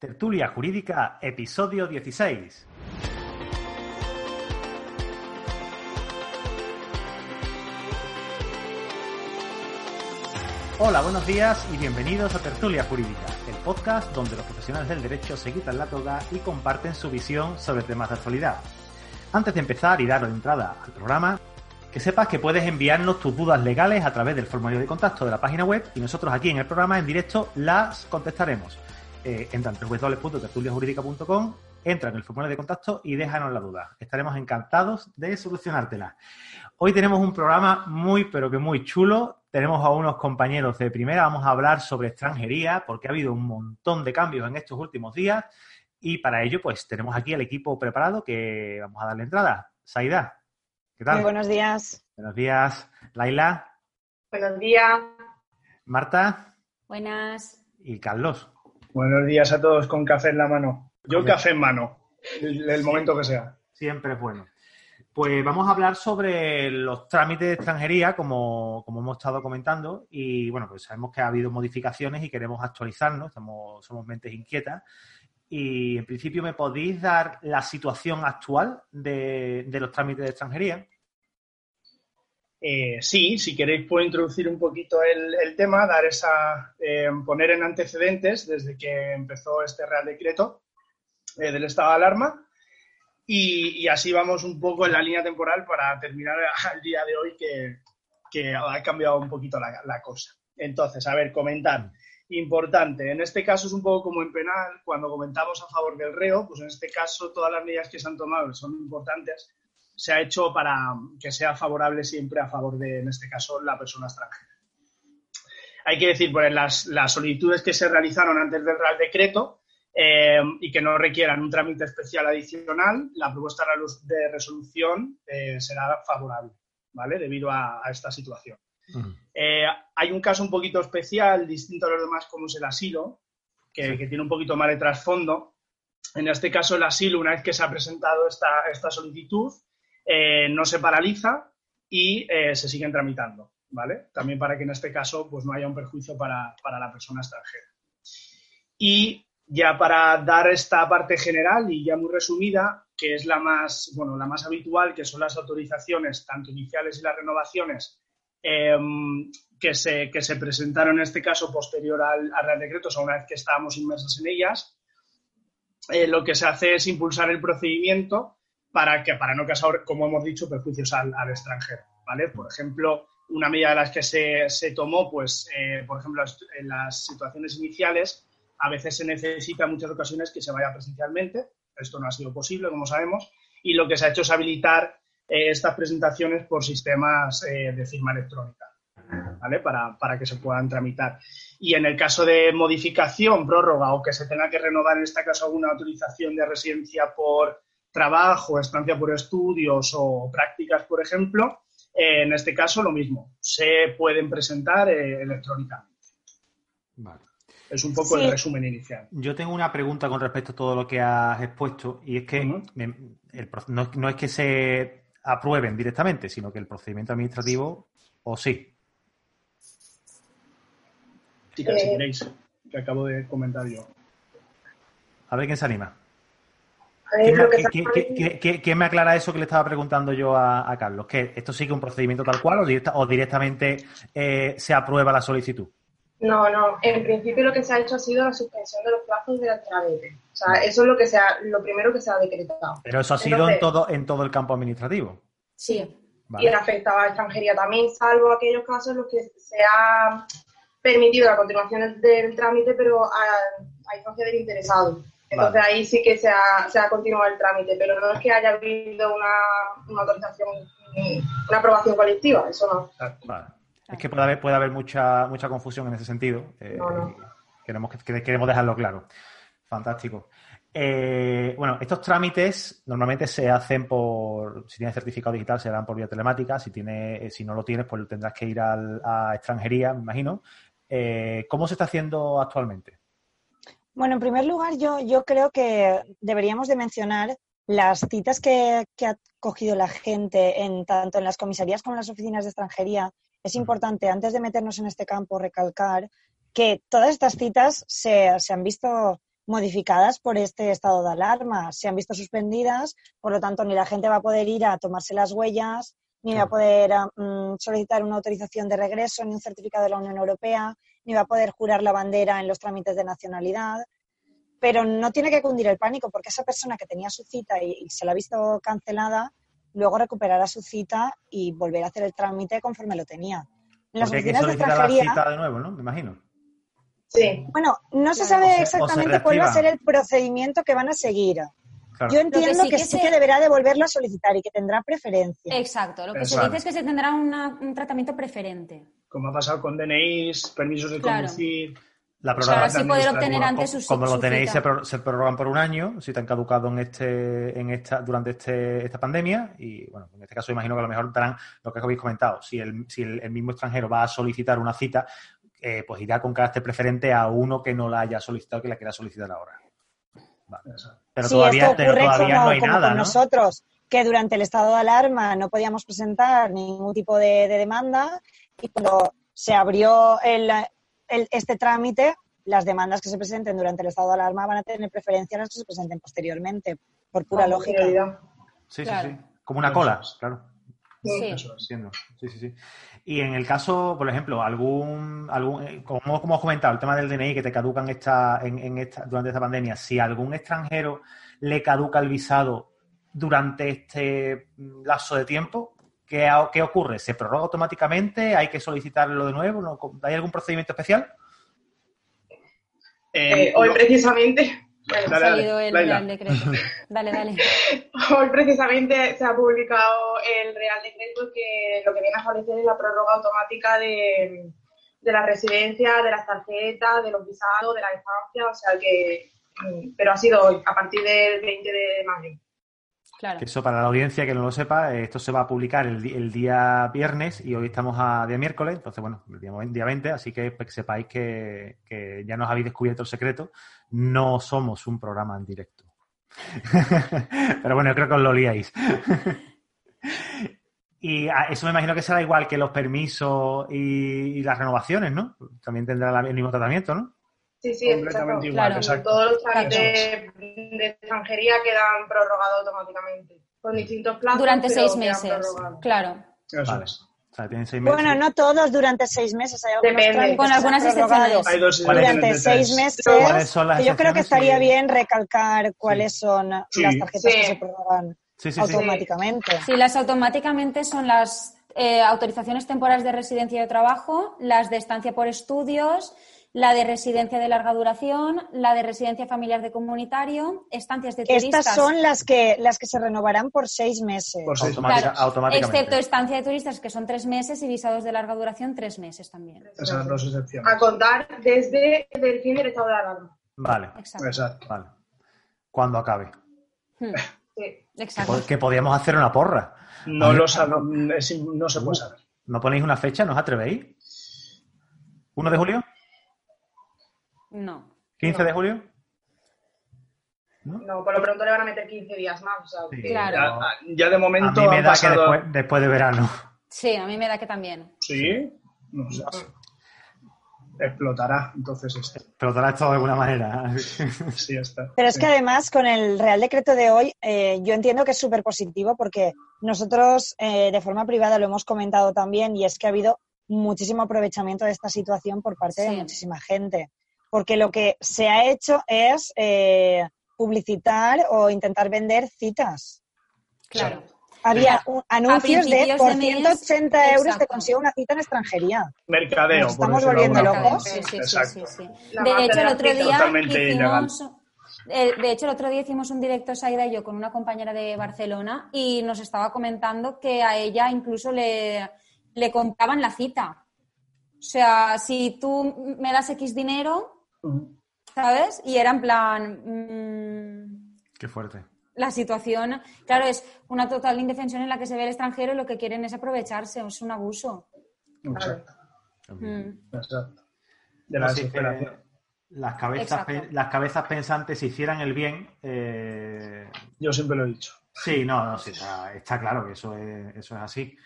Tertulia Jurídica, episodio 16. Hola, buenos días y bienvenidos a Tertulia Jurídica, el podcast donde los profesionales del derecho se quitan la toga y comparten su visión sobre temas de actualidad. Antes de empezar y dar la entrada al programa, que sepas que puedes enviarnos tus dudas legales a través del formulario de contacto de la página web y nosotros aquí en el programa en directo las contestaremos eh, entra en www.tertuliajurídica.com, entra en el formulario de contacto y déjanos la duda. Estaremos encantados de solucionártela. Hoy tenemos un programa muy, pero que muy chulo. Tenemos a unos compañeros de primera. Vamos a hablar sobre extranjería, porque ha habido un montón de cambios en estos últimos días. Y para ello, pues tenemos aquí el equipo preparado que vamos a darle entrada. Saida, ¿qué tal? Muy buenos días. Buenos días. Laila. Buenos días. Marta. Buenas. Y Carlos. Buenos días a todos con café en la mano. Yo café en mano, el, el momento que sea. Siempre es bueno. Pues vamos a hablar sobre los trámites de extranjería, como, como, hemos estado comentando, y bueno, pues sabemos que ha habido modificaciones y queremos actualizarnos, estamos, somos mentes inquietas. Y en principio, ¿me podéis dar la situación actual de, de los trámites de extranjería? Eh, sí, si queréis puedo introducir un poquito el, el tema, dar esa, eh, poner en antecedentes desde que empezó este Real Decreto eh, del estado de alarma y, y, así vamos un poco en la línea temporal para terminar al día de hoy que, que ha cambiado un poquito la, la, cosa. Entonces, a ver, comentar. Importante, en este caso es un poco como en penal, cuando comentamos a favor del reo, pues en este caso todas las medidas que se han tomado son importantes se ha hecho para que sea favorable siempre a favor de, en este caso, la persona extranjera. Hay que decir, pues las, las solicitudes que se realizaron antes del Real Decreto eh, y que no requieran un trámite especial adicional, la propuesta de resolución eh, será favorable, ¿vale? Debido a, a esta situación. Uh -huh. eh, hay un caso un poquito especial, distinto a los demás, como es el asilo, que, sí. que tiene un poquito más de trasfondo. En este caso, el asilo, una vez que se ha presentado esta, esta solicitud, eh, no se paraliza y eh, se siguen tramitando, ¿vale? También para que en este caso pues, no haya un perjuicio para, para, la persona extranjera. Y ya para dar esta parte general y ya muy resumida, que es la más, bueno, la más habitual, que son las autorizaciones, tanto iniciales y las renovaciones, eh, que, se, que se presentaron en este caso posterior al, al Real Decreto, o sea, una vez que estábamos inmersos en ellas, eh, lo que se hace es impulsar el procedimiento para, que, para no causar, como hemos dicho, perjuicios al, al, extranjero. ¿vale? Por ejemplo, una medida de las que se, se tomó, pues, eh, por ejemplo, en las situaciones iniciales, a veces se necesita en muchas ocasiones que se vaya presencialmente. Esto no ha sido posible, como sabemos, y lo que se ha hecho es habilitar eh, estas presentaciones por sistemas eh, de firma electrónica. ¿Vale? Para, para, que se puedan tramitar. Y en el caso de modificación, prórroga o que se tenga que renovar, en este caso, alguna autorización de residencia por trabajo, estancia por estudios o prácticas, por ejemplo, eh, en este caso lo mismo, se pueden presentar eh, electrónicamente. Vale. Es un poco sí. el resumen inicial. Yo tengo una pregunta con respecto a todo lo que has expuesto y es que uh -huh. me, el, no, no, es que se aprueben directamente, sino que el procedimiento administrativo o sí. Chicas, eh... si queréis, que acabo de comentar yo. A ver quién se anima. ¿Quién me aclara eso que le estaba preguntando yo a, a, Carlos? ¿Que esto sigue un procedimiento tal cual o, directa, o directamente eh, se aprueba la solicitud? No, no. En principio lo que se ha hecho ha sido la suspensión de los plazos del trámite. O sea, eso es lo que se ha, lo primero que se ha decretado. Pero eso ha sido Entonces, en todo en todo el campo administrativo. Sí. Vale. Y afectaba a la extranjería también, salvo aquellos casos en los que se ha permitido la continuación del trámite, pero a, a instancia del interesado. Entonces vale. ahí sí que se ha, se ha, continuado el trámite, pero no es que haya habido una, una autorización, una aprobación colectiva, eso no. Vale. Es que puede haber, puede haber mucha, mucha confusión en ese sentido. Eh, no, no. Queremos, queremos dejarlo claro. Fantástico. Eh, bueno, estos trámites normalmente se hacen por, si tienes certificado digital, se dan por vía telemática. Si, tiene, eh, si no lo tienes, pues tendrás que ir a extranjería, me imagino. Eh, ¿Cómo se está haciendo actualmente? Bueno, en primer lugar, yo, yo creo que deberíamos de mencionar las citas que, ha cogido la gente en tanto en las comisarías como en las oficinas de extranjería. Es importante, antes de meternos en este campo, recalcar que todas estas citas se, se han visto modificadas por este estado de alarma, se han visto suspendidas, por lo tanto, ni la gente va a poder ir a tomarse las huellas, ni va a poder mm, solicitar una autorización de regreso, ni un certificado de la Unión Europea, ni va a poder jurar la bandera en los trámites de nacionalidad. Pero no tiene que cundir el pánico, porque esa persona que tenía su cita y, se la ha visto cancelada, luego recuperará su cita y volverá a hacer el trámite conforme lo tenía. En las oficinas de extranjería. La cita de nuevo, ¿no? Me imagino. Sí. Bueno, no se sabe exactamente cuál va a ser el procedimiento que van a seguir. Yo entiendo que sí que, deberá de volverlo a solicitar y que tendrá preferencia. Exacto, lo que se dice es que se tendrá un tratamiento preferente. Como ha pasado con DNIs, permisos de conducir. La prórroga poder obtener antes sus Como lo tenéis, se, prorrogan por un año, si te han caducado en este, en esta, durante este, esta pandemia. Y bueno, en este caso imagino que a lo mejor darán lo que habéis comentado. Si el, si el mismo extranjero va a solicitar una cita, eh, pues irá con carácter preferente a uno que no la haya solicitado, que la quiera solicitar ahora. Pero todavía, no hay nada. Con nosotros, que durante el estado de alarma no podíamos presentar ningún tipo de, demanda y cuando se abrió el, este trámite, las demandas que se presenten durante el estado de alarma van a tener preferencia a las que se presenten posteriormente, por pura ah, lógica. Sí, sí, sí. Como una cola, claro. Sí. sí, sí, sí. Y en el caso, por ejemplo, algún, algún eh, como, como has comentado, el tema del DNI que te caducan esta, en, esta, durante esta pandemia, si algún extranjero le caduca el visado durante este lapso de tiempo, ¿qué, qué ocurre? ¿Se prorroga automáticamente? ¿Hay que solicitarlo de nuevo? ¿Hay algún procedimiento especial? Eh, hoy precisamente bueno, ha salido el Real Decreto. Dale, dale. Hoy precisamente se ha publicado el Real Decreto que lo que viene a establecer es la prórroga automática de, de la residencia, de las tarjetas, de los visados, de la estancia, o sea que, mm, pero ha sido hoy, a partir del 20 de mayo. Eso para la audiencia que no lo sepa, eh, esto se va a publicar el, día viernes y hoy estamos a día miércoles, entonces bueno, el día, 20, así que, pues, que sepáis que, que, ya nos habéis descubierto el secreto, no somos un programa en directo. Pero bueno, yo creo que os lo liáis. y eso me imagino que será igual que los permisos y, las renovaciones, ¿no? También tendrá el mismo tratamiento, ¿no? Sí, sí, completamente igual. Exacto. Todos los trámites de extranjería quedan prorrogados automáticamente. Con distintos plazos. Durante seis meses. Claro. Vale. O sea, seis meses. Bueno, no todos durante seis meses. Hay Depende. Con algunas excepciones. Durante seis meses. Yo creo que estaría bien recalcar cuáles son las tarjetas que se prorrogan automáticamente. Sí, las automáticamente son las eh, autorizaciones temporales de residencia y de trabajo, las de estancia por estudios, la de residencia de larga duración, la de residencia familiar de comunitario, estancias de turistas. Estas son las que, las que se renovarán por seis meses. Por seis automáticamente. Excepto estancia de turistas, que son tres meses, y visados de larga duración, tres meses también. Esas dos excepciones. A contar desde el fin del estado de alarma. Vale. Exacto. Vale. Cuando acabe. Hmm. Sí. Exacto. Que podíamos hacer una porra. No, lo no, se puede saber. ¿No ponéis una fecha? ¿No os atrevéis? ¿1 de julio? No. ¿15 de julio? ¿No? por lo pronto le van a meter 15 días más. claro. Ya, de momento. A mí me da que después, de verano. Sí, a mí me da que también. Sí. No sé. Explotará, entonces esto. Explotará esto de alguna manera. sí, está. Pero es que además, con el Real Decreto de hoy, eh, yo entiendo que es súper positivo porque nosotros eh, de forma privada lo hemos comentado también y es que ha habido muchísimo aprovechamiento de esta situación por parte de muchísima gente porque lo que se ha hecho es eh, publicitar o intentar vender citas. Claro. Había anuncios de por 180 euros te consigo una cita en extranjería. Mercadeo. Nos estamos volviendo locos. Sí, sí, sí, sí, De hecho, el otro día hicimos, de hecho, el otro día hicimos un directo, Saida y yo, con una compañera de Barcelona y nos estaba comentando que a ella incluso le, le compraban la cita. O sea, si tú me das X dinero, ¿Sabes? Y era en plan... Mm, Qué fuerte. La situación, claro, es una total indefensión en la que se ve el extranjero y lo que quieren es aprovecharse, es un abuso. Exacto. Mm. Exacto. De la Así que las, cabezas, las cabezas pensantes, si hicieran el bien, eh, Yo siempre lo he dicho. Sí, no, no, sí, está, está claro que eso es, eso es así.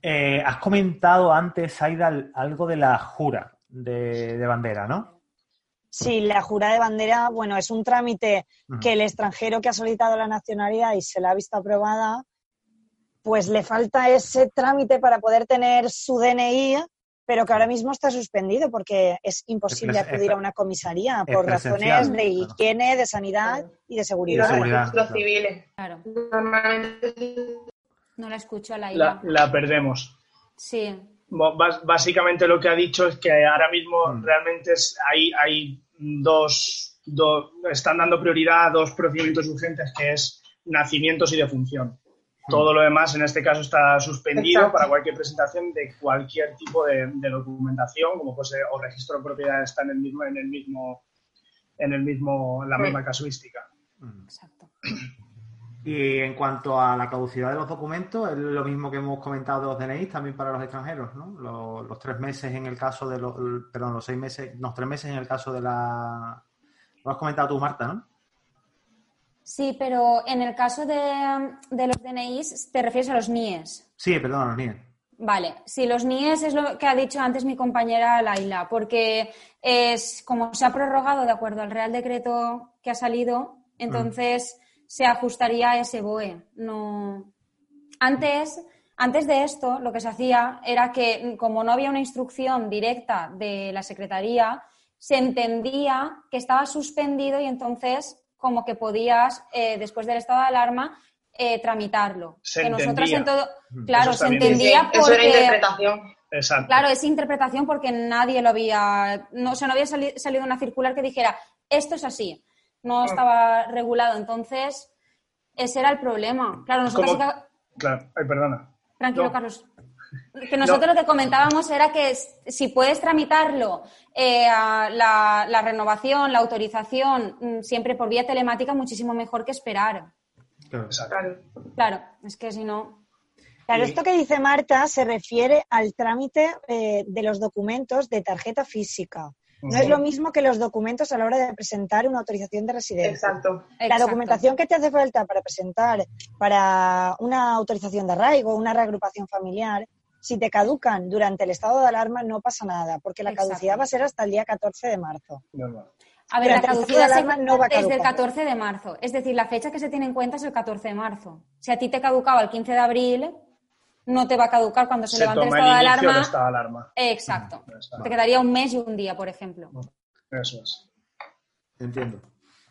Eh, has comentado antes, Aida, algo de la jura de, de bandera, ¿no? Sí, la jura de bandera, bueno, es un trámite que el extranjero que ha solicitado la nacionalidad y se la ha visto aprobada, pues le falta ese trámite para poder tener su DNI, pero que ahora mismo está suspendido porque es imposible Es acudir es- a una comisaría por razones de claro. higiene, de sanidad y de Y los seguridad. seguridad, registros claro. civiles. Claro, Normalmente no la escucho a la La, ira. la perdemos. Sí, Básicamente lo que ha dicho es que ahora mismo Mm. realmente es, hay, hay dos, dos- están dando prioridad a dos procedimientos urgentes que es nacimientos y defunción. Todo lo demás en este caso está suspendido Exacto. para cualquier presentación de cualquier tipo de, de documentación, como pues o registro de propiedad está en el mismo, en el mismo, en el mismo, en la Sí. misma casuística. Mm. exacto. Y en cuanto a la caducidad de los documentos, es lo mismo que hemos comentado de los DNI también para los extranjeros, ¿no? Los, los tres meses en el caso de los, perdón, los seis meses, no, tres meses en el caso de la... Lo has comentado tú, Marta, ¿no? Sí, pero en el caso de, de los DNIs, te refieres a los NIES. Sí, perdón, los NIE. Vale, sí, los NIES es lo que ha dicho antes mi compañera Laila, porque es como se ha prorrogado de acuerdo al Real Decreto que ha salido, entonces se ajustaría a ese BOE. No... Antes, antes de esto, lo que se hacía era que, como no había una instrucción directa de la Secretaría, se entendía que estaba suspendido y entonces como que podías, eh, después del estado de alarma, eh, tramitarlo. Se que nosotras en entendía. todo, claro, se bien. entendía eso era porque interpretación. Exacto. Claro, es interpretación porque nadie lo había, no, o sea, no había sali- salido una circular que dijera esto es así, no estaba regulado, entonces ese era el problema. Claro, nosotros Como- Claro. Ay, perdona. tranquilo No. Carlos, que nosotros lo que comentábamos era que si puedes tramitarlo eh, a la, la renovación, la autorización, mm, siempre por vía telemática, muchísimo mejor que esperar. Claro. Claro, es que si no, Claro, esto que dice Marta se refiere al trámite eh, de los documentos de tarjeta física. No es lo mismo que los documentos a la hora de presentar una autorización de residencia. Exacto. La Exacto. documentación que te hace falta para presentar para una autorización de arraigo, una reagrupación familiar, si te caducan durante el estado de alarma no pasa nada, porque la Exacto. caducidad va a ser hasta el día 14 de marzo. Normal. A ver, la caducidad se no va a desde el caducar. 14 de marzo. Es decir, la fecha que se tiene en cuenta es el 14 de marzo. Si a ti te caducaba el 15 de abril, no te va a caducar cuando se, Se levante el estado de el alarma. estado de alarma. Exacto. Exacto. Te quedaría un mes y un día, por ejemplo. Eso es. Entiendo.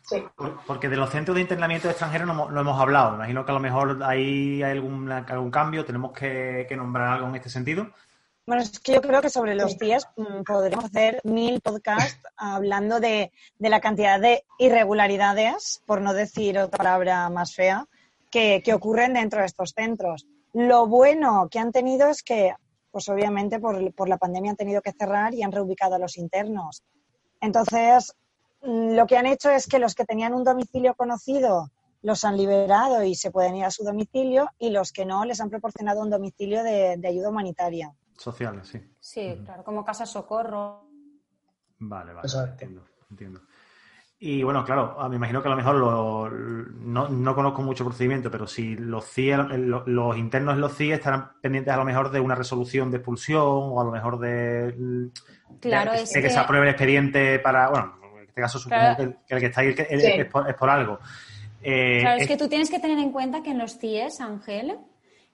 Sí. Por- Porque de los centros de internamiento de extranjeros no, hemos- no hemos hablado. Imagino que a lo mejor ahí hay algún, algún cambio. Tenemos que, que nombrar algo en este sentido. Bueno, es que yo creo que sobre los CIES mm, podríamos hacer mil podcasts hablando de, de la cantidad de irregularidades, por no decir otra palabra más fea, que, que ocurren dentro de estos centros. Lo bueno que han tenido es que, pues obviamente por, por la pandemia han tenido que cerrar y han reubicado a los internos. Entonces, mm, lo que han hecho es que los que tenían un domicilio conocido los han liberado y se pueden ir a su domicilio y los que no les han proporcionado un domicilio de- de ayuda humanitaria. Sociales, sí. Sí, claro, como casa socorro. Vale, vale. Exacto. Entiendo, entiendo. Y bueno, claro, ah, me imagino que a lo mejor lo- no, no conozco mucho procedimiento, pero si los CIE, lo- los internos en los CIE estarán pendientes a lo mejor de una resolución de expulsión o a lo mejor de, Claro, de, que, que- se apruebe el expediente para, bueno, en este caso supongo Claro. que, que el que está ahí es, es- Sí. es por, es por algo. Eh, Claro, es es- que tú tienes que tener en cuenta que en los CIES, Ángel,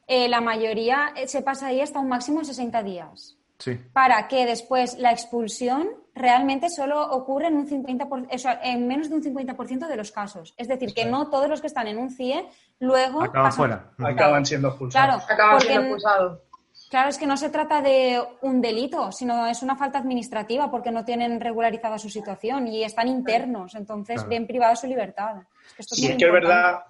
eh, la mayoría eh, se pasa ahí hasta un máximo de 60 días. Sí, Para que después la expulsión realmente solo ocurre en, un 50%, o sea, en menos de un 50% de los casos. Es decir, que no todos los que están en un CIE luego acaban pasan- fuera. Acaban siendo expulsados. Claro, Acaban porque siendo expulsados. Claro, es que no se trata de un delito, sino es una falta administrativa porque no tienen regularizada su situación y están internos, entonces Claro. ven privada su libertad. Es que esto Sí, es que es verdad,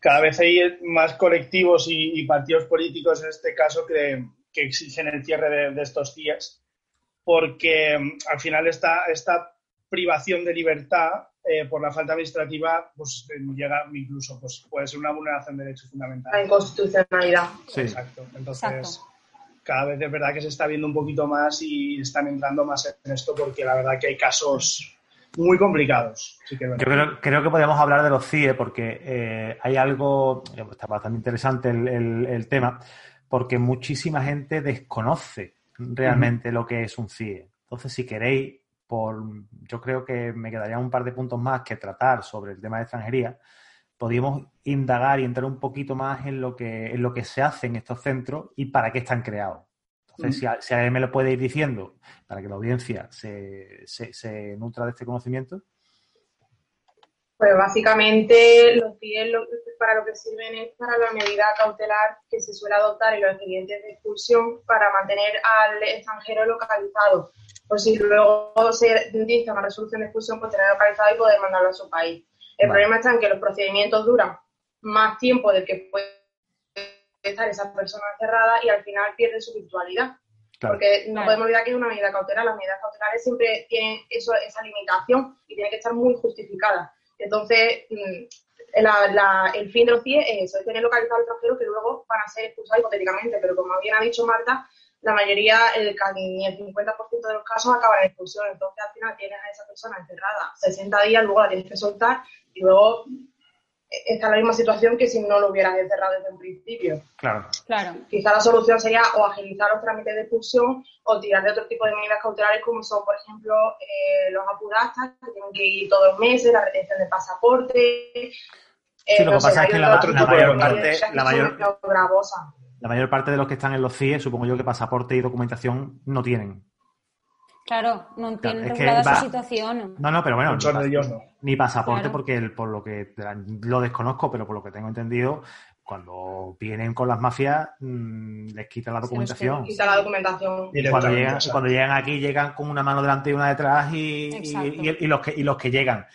cada vez hay más colectivos y, y partidos políticos en este caso que, que exigen el cierre de, de estos CIES, porque mm, al final esta, esta privación de libertad eh, por la falta administrativa, pues eh, llega incluso, pues puede ser una vulneración de derechos fundamentales. La inconstitucionalidad. Sí. Exacto. Entonces, cada vez es verdad que se está viendo un poquito más y están entrando más en esto porque la verdad que hay casos muy complicados. Yo creo, creo, que podríamos hablar de los CIE porque eh, hay algo, está bastante interesante el, tema, porque muchísima gente desconoce realmente lo que es un CIE. Entonces, si queréis, por, yo creo que me quedarían un par de puntos más que tratar sobre el tema de extranjería. Podríamos indagar y entrar un poquito más en lo que, en lo que se hace en estos centros y para qué están creados. Entonces, si, si, alguien me lo puede ir diciendo para que la audiencia se, se, nutra de este conocimiento. Pues básicamente los CIE para lo que sirven es para la medida cautelar que se suele adoptar en los expedientes de expulsión para mantener al extranjero localizado. Por si luego se dice una resolución de expulsión, pues tener localizado y poder mandarlo a su país. El problema está en que los procedimientos duran más tiempo del que puede estar esa persona cerrada y al final pierde su virtualidad. Porque no podemos olvidar que es una medida cautelar. Las medidas cautelares siempre tienen eso, esa limitación y tienen que estar muy justificadas. Entonces, mm, el fin de los CIE es eso, es tener localizado al extranjero que luego van a ser expulsados hipotéticamente. Pero como bien ha dicho Marta, la mayoría, el, el 50% de los casos acaban en expulsión. Entonces, al final tienes a esa persona encerrada 60 días, luego la tienes que soltar y luego está en la misma situación que si no lo hubieras encerrado desde un principio. Claro. claro. Quizá la solución sería o agilizar los trámites de expulsión o tirar de otro tipo de medidas cautelares como son, por ejemplo, eh, los apudastas, que tienen que ir todos los meses, la retención de pasaporte. sí, lo que pasa es que la, mayor parte, la mayor, la mayor parte de los que están en los CIE, supongo yo que pasaporte y documentación no tienen. Claro, no entiendo regulada su situación. No, no, pero bueno, Muchos de ellos no. Ni pasaporte porque por lo que lo desconozco, pero por lo que tengo entendido, cuando vienen con las mafias mm, les quitan la documentación. Quita la documentación. Y cuando llegan, cuando llegan aquí llegan con una mano delante y una detrás y, y, los que y los que llegan.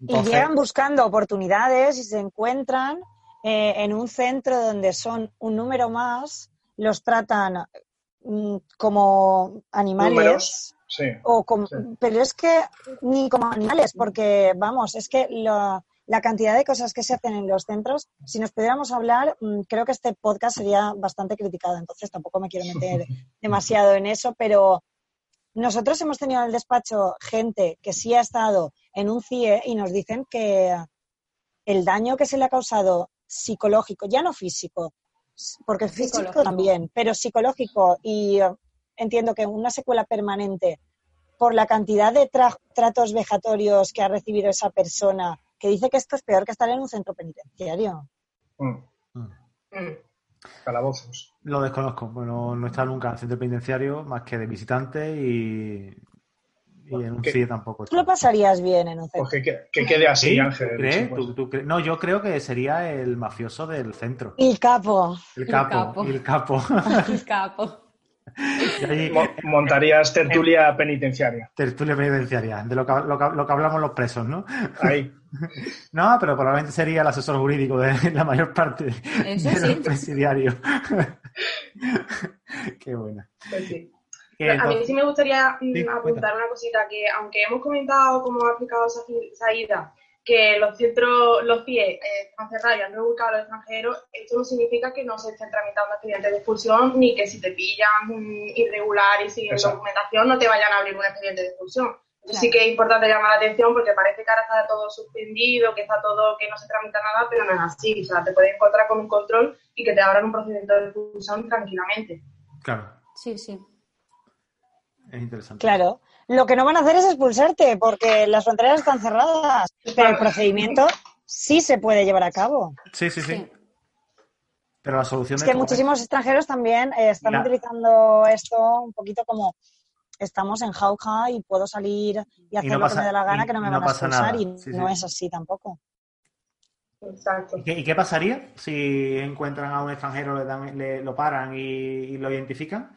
y llegan buscando oportunidades y se encuentran eh, en un centro donde son un número más, los tratan mm, como animales. O Pero es que ni como animales, porque vamos, es que la, cantidad de cosas que se hacen en los centros, si nos pudiéramos hablar, mm, creo que este podcast sería bastante criticado, entonces tampoco me quiero meter demasiado en eso, pero nosotros hemos tenido en el despacho gente que sí ha estado en un CIE y nos dicen que el daño que se le ha causado psicológico, ya no físico, porque físico también, pero psicológico y entiendo que una secuela permanente por la cantidad de tratos vejatorios que ha recibido esa persona, que dice que esto es peor que estar en un centro penitenciario. Mm. Mm. Calabozos. Lo desconozco. Bueno, no he estado nunca en el centro penitenciario más que de visitante y, en un CIE tampoco. ¿Tú lo pasarías bien en un centro? Pues que, quede así, Ángel. no, yo creo que sería el mafioso del centro. El capo. El capo. El capo. El capo. Montarías tertulia penitenciaria. Tertulia penitenciaria, de lo que, lo, que, hablamos los presos, ¿no? Ahí. No, pero probablemente sería el asesor jurídico de la mayor parte de los presidiarios. Qué buena. Pues a mí sí me gustaría mm, apuntar una cosita, que aunque hemos comentado cómo ha aplicado Saída, que los centros, los CIE eh, están cerrados y han reubicado a los extranjeros, esto no significa que no se estén tramitando expedientes de expulsión ni que si te pillan irregular y sin documentación no te vayan a abrir un expediente de expulsión. Sí que es importante llamar la atención porque parece que ahora está todo suspendido, que está todo, que no se tramita nada, pero no es así. O sea, te puedes encontrar con un control y que te abran un procedimiento de expulsión tranquilamente. Claro. Sí, sí. Es interesante. Claro. Lo que no van a hacer es expulsarte porque las fronteras están cerradas, pero el procedimiento sí se puede llevar a cabo. Sí, sí, sí. Pero la solución es que muchísimos extranjeros también eh, están utilizando esto un poquito como estamos en jauja y puedo salir y hacer lo que me dé la gana que no me van a expulsar y no es así tampoco. Exacto. ¿Y qué, pasaría si encuentran a un extranjero, le, dan, le lo paran y lo identifican?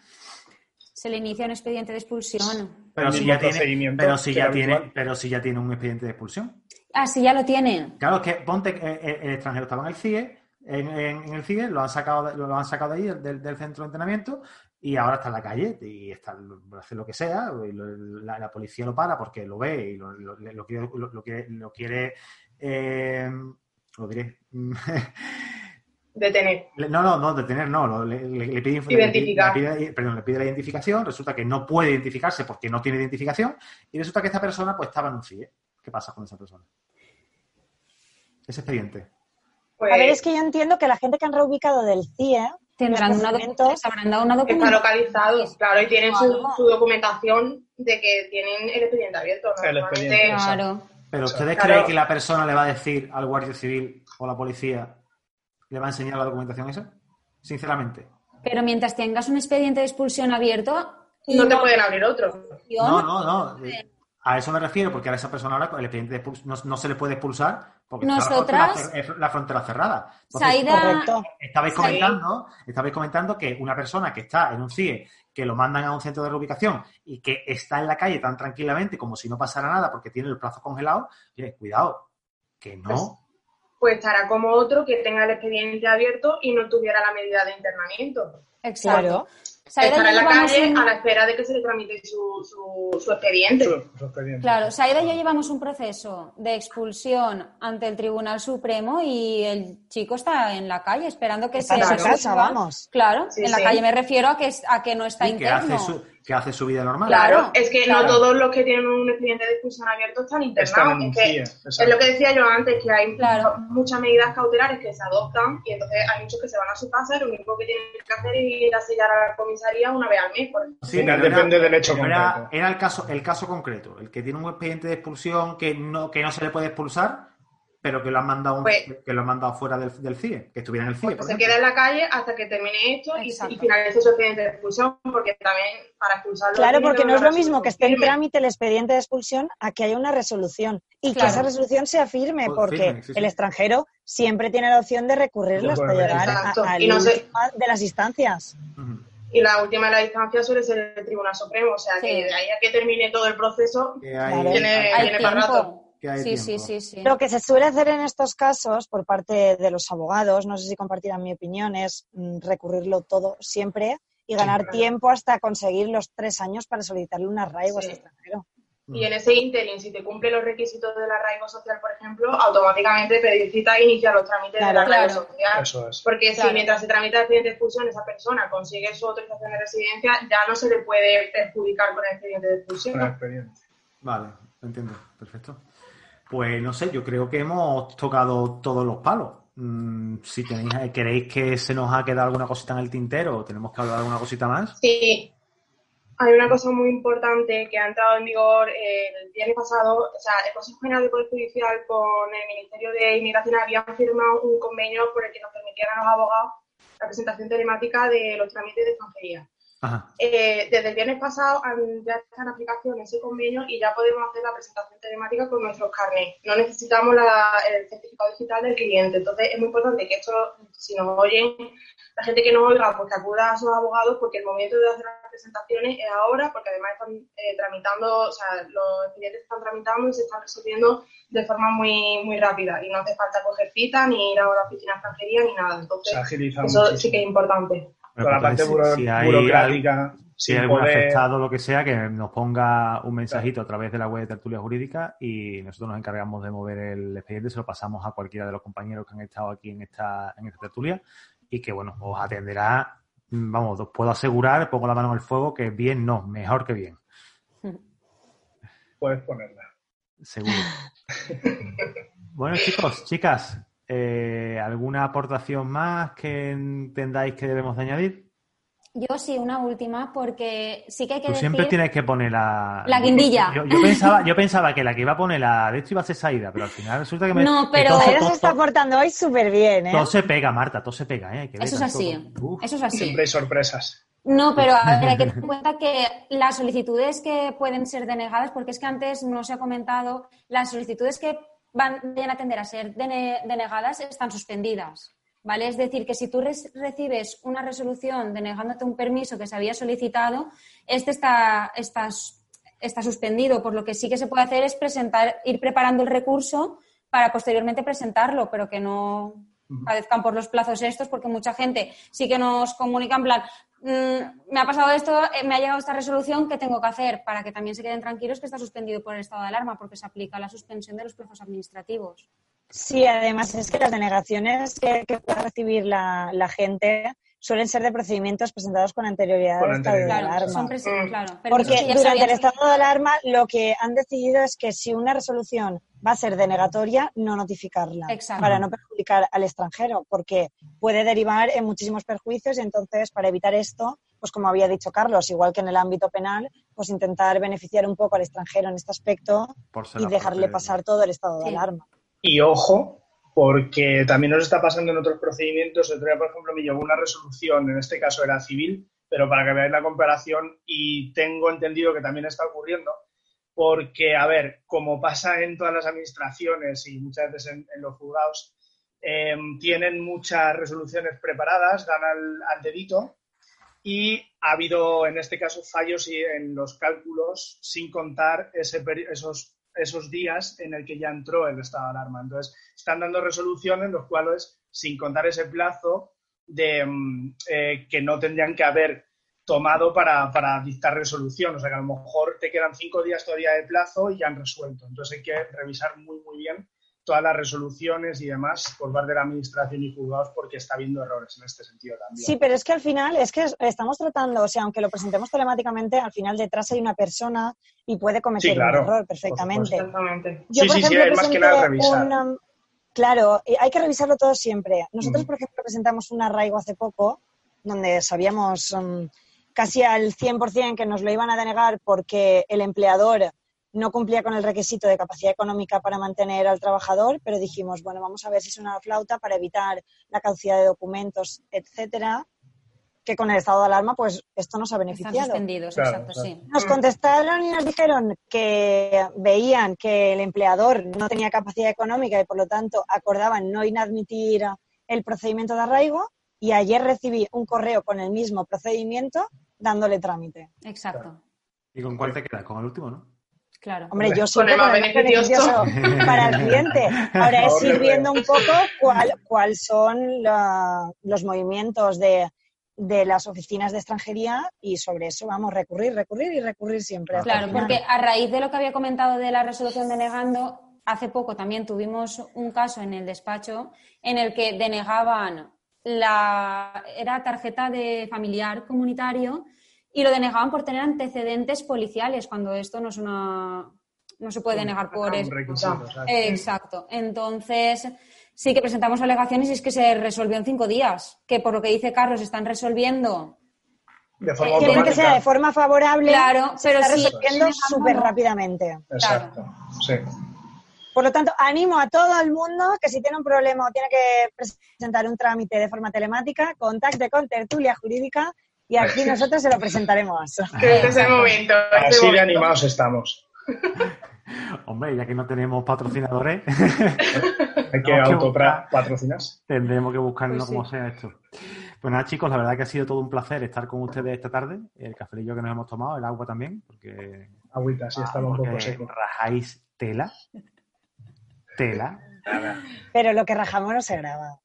Se le inicia un expediente de expulsión. Pero si, ya tiene, pero, si ya tiene, pero si ya tiene un expediente de expulsión. Ah, si ya lo tiene. Claro, es que ponte que eh, eh, el, extranjero estaba en el CIE, en, el CIE, lo han sacado, lo han sacado de ahí, del, centro de entrenamiento, y ahora está en la calle y está, hace lo que sea, y la, policía lo para porque lo ve y lo, lo, quiere, lo, quiere eh, lo diré. Detener. No, no, no, detener no. Le, pide, Identificar. perdón, le pide la identificación, resulta que no puede identificarse porque no tiene identificación y resulta que esta persona pues estaba en un CIE. ¿Qué pasa con esa persona? Ese expediente. Pues... A ver, es que yo entiendo que la gente que han reubicado del CIE tendrán una, habrán dado una documentación. Está localizado, claro, y tienen su, documentación de que tienen el expediente abierto. El expediente, claro. Pero ¿ustedes creen que la persona le va a decir al guardia civil o la policía, le va a enseñar la documentación esa? Sinceramente. Pero mientras tengas un expediente de expulsión abierto... No, te pueden abrir otro. No, no, no. A eso me refiero, porque a esa persona ahora el expediente de no, no se le puede expulsar porque Nosotras, la, la, frontera cerrada. Saida, estabais comentando, estabais comentando que una persona que está en un CIE, que lo mandan a un centro de reubicación y que está en la calle tan tranquilamente como si no pasara nada porque tiene el plazo congelado, oye, cuidado, que no. Pues, estará como otro que tenga el expediente abierto y no tuviera la medida de internamiento. Exacto. Estará en la calle a la espera de que se le tramite su, su, expediente. Claro, Saida y yo llevamos un proceso de expulsión ante el Tribunal Supremo y el chico está en la calle esperando que se... En casa, vamos. Claro, en la calle me refiero a que, a que no está interno que hace su vida normal. Claro, es que no todos los que tienen un expediente de expulsión abierto están internados. es, lo que decía yo antes, que hay muchas medidas cautelares que se adoptan y entonces hay muchos que se van a su casa y lo único que tienen que hacer es ir a sellar a la comisaría una vez al mes. Por sí, depende del hecho concreto. Era, el, caso, el caso concreto, el que tiene un expediente de expulsión que no, que no se le puede expulsar, pero que lo han mandado pues, que lo han mandado fuera del, del, CIE, que estuviera en el CIE. Pues se queda en la calle hasta que termine esto y, finalice su expediente de expulsión, porque también para expulsarlo. Claro, porque no es lo mismo que esté en trámite el expediente de expulsión a que haya una resolución y que esa resolución sea firme, pues porque el extranjero siempre tiene la opción de recurrirla hasta llegar al de las instancias. Y la última de la instancia suele ser el Tribunal Supremo, o sea que de ahí a que termine todo el proceso, tiene, tiene para rato. Sí, sí, sí, sí. Lo que se suele hacer en estos casos por parte de los abogados, no sé si compartirán mi opinión, es mm, recurrirlo todo siempre y ganar tiempo hasta conseguir los tres años para solicitarle un arraigo a ese extranjero. Y en ese interim, si te cumple los requisitos del arraigo social, por ejemplo, automáticamente pedir cita e iniciar los trámites del arraigo social. Eso es. Porque si mientras se tramita el expediente de expulsión esa persona consigue su autorización de residencia, ya no se le puede perjudicar con el expediente de expulsión. Vale, entiendo. Perfecto. Pues no sé, yo creo que hemos tocado todos los palos. Mm, si tenéis, queréis que se nos ha quedado alguna cosita en el tintero, tenemos que hablar de alguna cosita más. Sí, hay una cosa muy importante que ha entrado en vigor el viernes pasado. O sea, el Consejo General de Poder Judicial con el Ministerio de Inmigración habían firmado un convenio por el que nos permitieran a los abogados la presentación telemática de los trámites de extranjería. Eh, desde el viernes pasado ya está en aplicación ese convenio y ya podemos hacer la presentación telemática con nuestros carnets. No necesitamos el certificado digital del cliente. Entonces es muy importante que esto, si nos oyen, la gente que no oiga, pues que acuda a sus abogados porque el momento de hacer las presentaciones es ahora, porque además están eh, tramitando, o sea, los clientes están tramitando y se están resolviendo de forma muy muy rápida y no hace falta coger cita ni ir a la oficina de extranjería ni nada. Entonces, eso sí que es importante la parte si, hay, burocrática. Si hay algún afectado o lo que sea, que nos ponga un mensajito a través de la web de Tertulia Jurídica y nosotros nos encargamos de mover el expediente, se lo pasamos a cualquiera de los compañeros que han estado aquí en esta, en esta tertulia y que, bueno, os atenderá, vamos, os puedo asegurar, pongo la mano en el fuego, que bien no, mejor que bien. Puedes ponerla. Seguro. bueno, chicos, chicas, eh, ¿Alguna aportación más que entendáis que debemos de añadir? Yo sí, una última, porque sí que hay que Tú siempre tienes que poner la... La guindilla. Yo, pensaba, yo pensaba que la que iba a poner la de esto iba a ser Saida, pero al final resulta que me... No, pero... Saida se está portando hoy súper bien, ¿eh? Todo se pega, Marta, todo se pega, ¿eh? Eso es así, eso es así. Siempre hay sorpresas. No, pero hay que tener en cuenta que las solicitudes que pueden ser denegadas, porque es que antes no se ha comentado, las solicitudes que van, a tender a ser denegadas están suspendidas. ¿Vale? Es decir, que si tú recibes una resolución denegándote un permiso que se había solicitado, este está, está, está suspendido, por lo que sí que se puede hacer es presentar, ir preparando el recurso para posteriormente presentarlo, pero que no padezcan por los plazos estos, porque mucha gente sí que nos comunica en plan, mm, me ha pasado esto, eh, me ha llegado esta resolución, ¿qué tengo que hacer? Para que también se queden tranquilos que está suspendido por el estado de alarma, porque se aplica la suspensión de los plazos administrativos. Sí, además es que las denegaciones que, pueda recibir la, gente suelen ser de procedimientos presentados con anterioridad al estado de alarma. Mm. Porque durante el estado de alarma lo que han decidido es que si una resolución va a ser denegatoria, no notificarla para no perjudicar al extranjero, porque puede derivar en muchísimos perjuicios y entonces para evitar esto, pues como había dicho Carlos, igual que en el ámbito penal, pues intentar beneficiar un poco al extranjero en este aspecto y dejarle pasar todo el estado de alarma. Y ojo, porque también nos está pasando en otros procedimientos. El otro día, por ejemplo, me llegó una resolución, en este caso era civil, pero para que veáis la comparación, y tengo entendido que también está ocurriendo, porque, a ver, como pasa en todas las administraciones y muchas veces en, los juzgados, em, tienen muchas resoluciones preparadas, dan al, dedito, y ha habido, en este caso, fallos en los cálculos sin contar ese, esos esos días en el que ya entró el estado de alarma. Entonces, están dando resoluciones los cuales, sin contar ese plazo de mm, eh, que no tendrían que haber tomado para, para, dictar resolución. O sea, que a lo mejor te quedan cinco días todavía de plazo y ya han resuelto. Entonces, hay que revisar muy, muy bien todas las resoluciones y demás por parte de la administración y juzgados porque está habiendo errores en este sentido también. Sí, pero es que al final, es que estamos tratando, o sea, aunque lo presentemos telemáticamente, al final detrás hay una persona y puede cometer un error perfectamente. Yo, sí, sí, sí, hay más que nada revisar. claro, hay que revisarlo todo siempre. Nosotros, por ejemplo, presentamos un arraigo hace poco donde sabíamos mm, casi al 100% que nos lo iban a denegar porque el empleador no cumplía con el requisito de capacidad económica para mantener al trabajador, pero dijimos, bueno, vamos a ver si es una flauta para evitar la caducidad de documentos, etcétera, que con el estado de alarma, pues esto nos ha beneficiado. exacto, sí. Nos contestaron y nos dijeron que veían que el empleador no tenía capacidad económica y por lo tanto acordaban no inadmitir el procedimiento de arraigo y ayer recibí un correo con el mismo procedimiento dándole trámite. Exacto. ¿Y con cuál te quedas? Con el último, ¿no? Claro. Hombre, yo siempre con el beneficioso para el cliente. Ahora es ir viendo un poco cuál, cuál son los movimientos de, las oficinas de extranjería y sobre eso vamos a recurrir, recurrir y recurrir siempre. Claro, porque a raíz de lo que había comentado de la resolución denegando, hace poco también tuvimos un caso en el despacho en el que denegaban la era tarjeta de familiar comunitario y lo denegaban por tener antecedentes policiales, cuando esto no es una no se puede negar por eso. Exacto. Entonces, sí que presentamos alegaciones y es que se resolvió en cinco días, que por lo que dice Carlos están resolviendo. De forma eh, que sea de forma favorable, claro, pero está resolviendo súper rápidamente. Exacto, sí. Por lo tanto, animo a todo el mundo que si tiene un problema o tiene que presentar un trámite de forma telemática, contacte con Tertulia Jurídica y aquí nosotros se lo presentaremos. Este es el momento. Así de animados estamos. Hombre, ya que no tenemos patrocinadores, hay que autopatrocinar. Tendremos que buscarnos pues como sea esto. Pues nada, chicos, la verdad que ha sido todo un placer estar con ustedes esta tarde. El cafelillo que nos hemos tomado, el agua también, porque. Agüita, sí, estamos un poco secos. Rajáis tela. Tela. Pero lo que rajamos no se graba.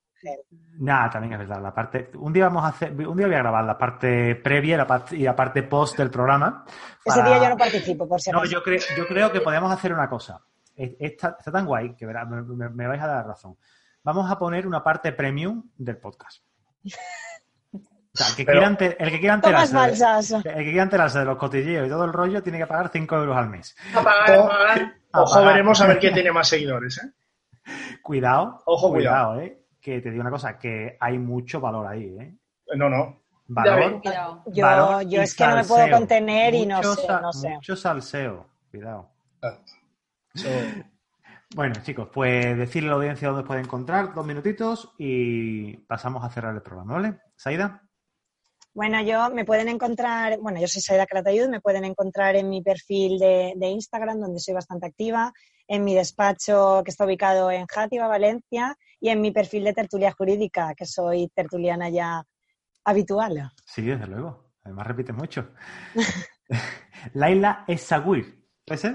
Nada, también es verdad. La parte, un día vamos a hacer, un día voy a grabar la parte previa y la parte, y la parte post del programa. Ese día yo no participo, por si No, yo creo, yo creo que podemos hacer una cosa. Está, tan guay que verá, me, vais a dar razón. Vamos a poner una parte premium del podcast. O sea, el que, quiera, el que quiera enterarse, de, el que quiera enterarse de los cotilleos y todo el rollo tiene que pagar 5 euros al mes. Ojo, veremos a ver quién tiene más seguidores, ¿eh? Cuidado. Ojo, cuidado, ¿eh? Que te digo una cosa, que hay mucho valor ahí, ¿eh? No, no. Valor, yo, yo es que no me puedo contener y no sé, no sé. Mucho salseo, cuidado. Bueno, chicos, pues decirle a la audiencia dónde puede encontrar, dos minutitos y pasamos a cerrar el programa, ¿vale? Saida. Bueno, yo me pueden encontrar, bueno, yo soy Saida Calatayud, me pueden encontrar en mi perfil de, de, Instagram, donde soy bastante activa, en mi despacho que está ubicado en Játiva, Valencia, y en mi perfil de tertulia jurídica, que soy tertuliana ya habitual. Sí, desde luego. Además repite mucho. Laila Esaguir, ¿puede ser?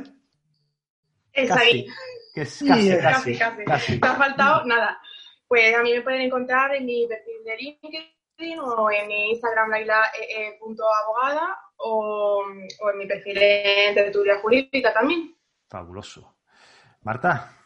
Es ahí. casi, casi, casi, casi, Te ha faltado nada. Pues a mí me pueden encontrar en mi perfil de LinkedIn, o en mi Instagram laila.abogada o, o en mi perfil en tertulia jurídica también. Fabuloso. Marta.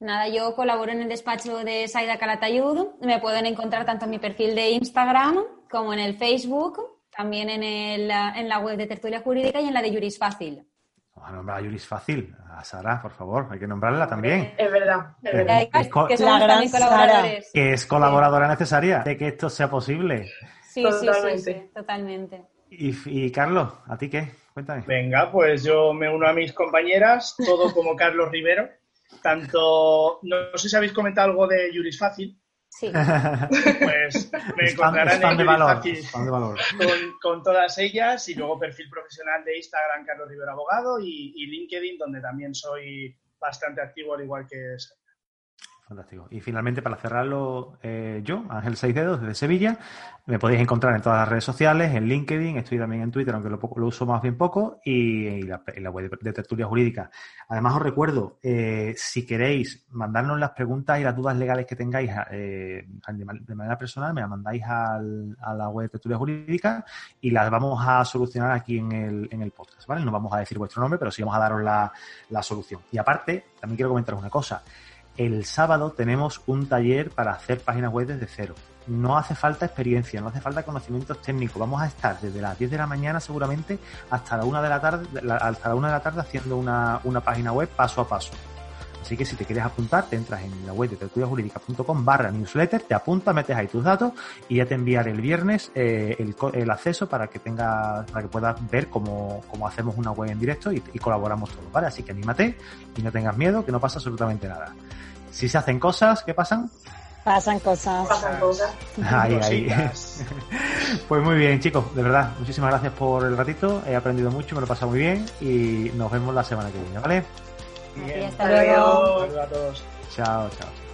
Nada, yo colaboro en el despacho de Saida Calatayud. Me pueden encontrar tanto en mi perfil de Instagram como en el Facebook, también en, el, en la web de Tertulia Jurídica y en la de Juris Fácil. Vamos a nombrar a Juris Fácil. A Sara, por favor, hay que nombrarla también. Es verdad, es verdad. Que, que colaboradores. Que es colaboradora necesaria de que esto sea posible. Sí, totalmente. sí, sí, sí, totalmente. Y, y Carlos, ¿a ti qué? Cuéntame. Venga, pues yo me uno a mis compañeras, todo como Carlos Rivero. Tanto, no, sé si habéis comentado algo de Juris Fácil. Sí. Pues me encontrarán en de Juris valor, Fácil fan de valor. con, con todas ellas y luego perfil profesional de Instagram Carlos Rivero Abogado y, y LinkedIn donde también soy bastante activo al igual que. Fantástico. Y finalmente, para cerrarlo, eh, yo, Ángel Seis Dedos, desde Sevilla, me podéis encontrar en todas las redes sociales, en LinkedIn, estoy también en Twitter, aunque lo, uso más bien poco, y, y la, web de, Tertulia Jurídica. Además, os recuerdo, eh, si queréis mandarnos las preguntas y las dudas legales que tengáis eh, de manera personal, me las mandáis al- a la web de Tertulia Jurídica y las vamos a solucionar aquí en el, en el podcast, ¿vale? No vamos a decir vuestro nombre, pero sí vamos a daros la, la solución. Y aparte, también quiero comentaros una cosa. El sábado tenemos un taller para hacer páginas web desde cero. No hace falta experiencia, no hace falta conocimientos técnicos. Vamos a estar desde las 10 de la mañana seguramente hasta la 1 de la tarde, hasta la 1 de la tarde haciendo una, una página web paso a paso. Así que si te quieres apuntar, te entras en la web de tertuliajurídica.com barra newsletter, te apuntas, metes ahí tus datos y ya te enviaré el viernes eh, el, acceso para que tengas, para que puedas ver cómo, cómo hacemos una web en directo y, y colaboramos todos, ¿vale? Así que anímate y no tengas miedo, que no pasa absolutamente nada. Si se hacen cosas, ¿qué pasan? Pasan cosas. Pasan cosas. Ahí, ahí. Pues muy bien, chicos, de verdad, muchísimas gracias por el ratito. He aprendido mucho, me lo he pasado muy bien y nos vemos la semana que viene, ¿vale? Bien. hasta Hasta luego. luego. Saludos a todos. Chao, chao.